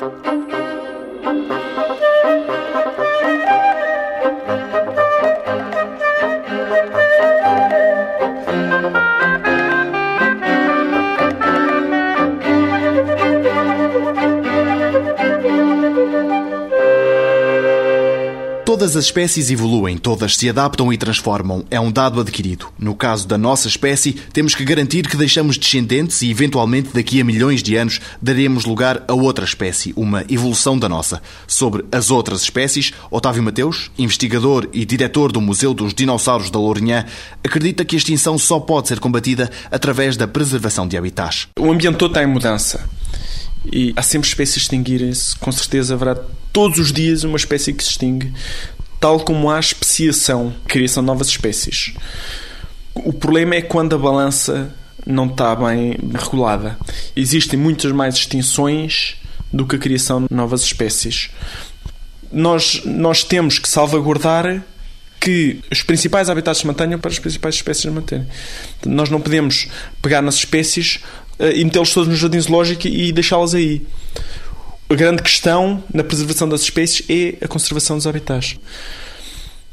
thank you. Todas as espécies evoluem, todas se adaptam e transformam. É um dado adquirido. No caso da nossa espécie, temos que garantir que deixamos descendentes e, eventualmente, daqui a milhões de anos, daremos lugar a outra espécie, uma evolução da nossa. Sobre as outras espécies, Otávio Mateus, investigador e diretor do Museu dos Dinossauros da Lourinhã, acredita que a extinção só pode ser combatida através da preservação de habitats. O ambiente todo está em mudança. E há sempre espécies extinguirem-se. Com certeza haverá todos os dias uma espécie que se extingue, tal como há especiação, criação de novas espécies. O problema é quando a balança não está bem regulada. Existem muitas mais extinções do que a criação de novas espécies. Nós, nós temos que salvaguardar que os principais habitats se mantenham para as principais espécies se manterem. Nós não podemos pegar nas espécies eh, e metê-los todos no jardim zoológico e deixá-las aí. A grande questão na preservação das espécies é a conservação dos habitats.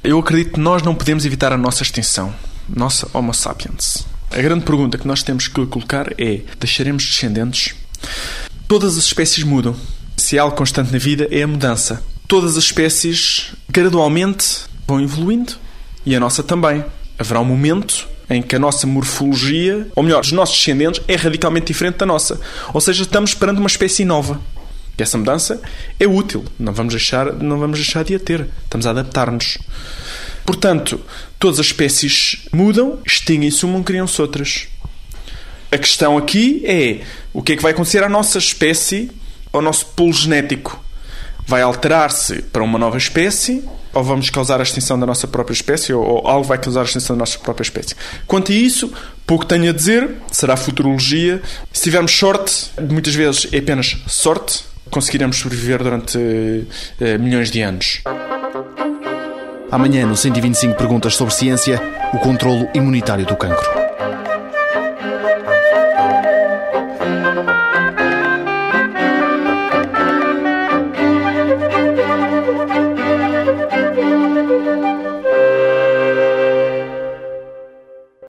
Eu acredito que nós não podemos evitar a nossa extinção. Nossa Homo sapiens. A grande pergunta que nós temos que colocar é: deixaremos descendentes? Todas as espécies mudam. Se há algo constante na vida é a mudança. Todas as espécies gradualmente vão evoluindo e a nossa também. Haverá um momento em que a nossa morfologia, ou melhor, os nossos descendentes, é radicalmente diferente da nossa. Ou seja, estamos perante uma espécie nova. E essa mudança é útil. Não vamos deixar, não vamos deixar de a ter. Estamos a adaptar-nos. Portanto, todas as espécies mudam, extinguem-se uma, criam-se outras. A questão aqui é o que é que vai acontecer à nossa espécie, ao nosso polo genético. Vai alterar-se para uma nova espécie ou vamos causar a extinção da nossa própria espécie, ou, algo vai causar a extinção da nossa própria espécie. Quanto a isso, pouco tenho a dizer, será futurologia. Se tivermos sorte, muitas vezes é apenas sorte, conseguiremos sobreviver durante eh, milhões de anos. Amanhã, no 125 Perguntas sobre Ciência, o controlo imunitário do cancro.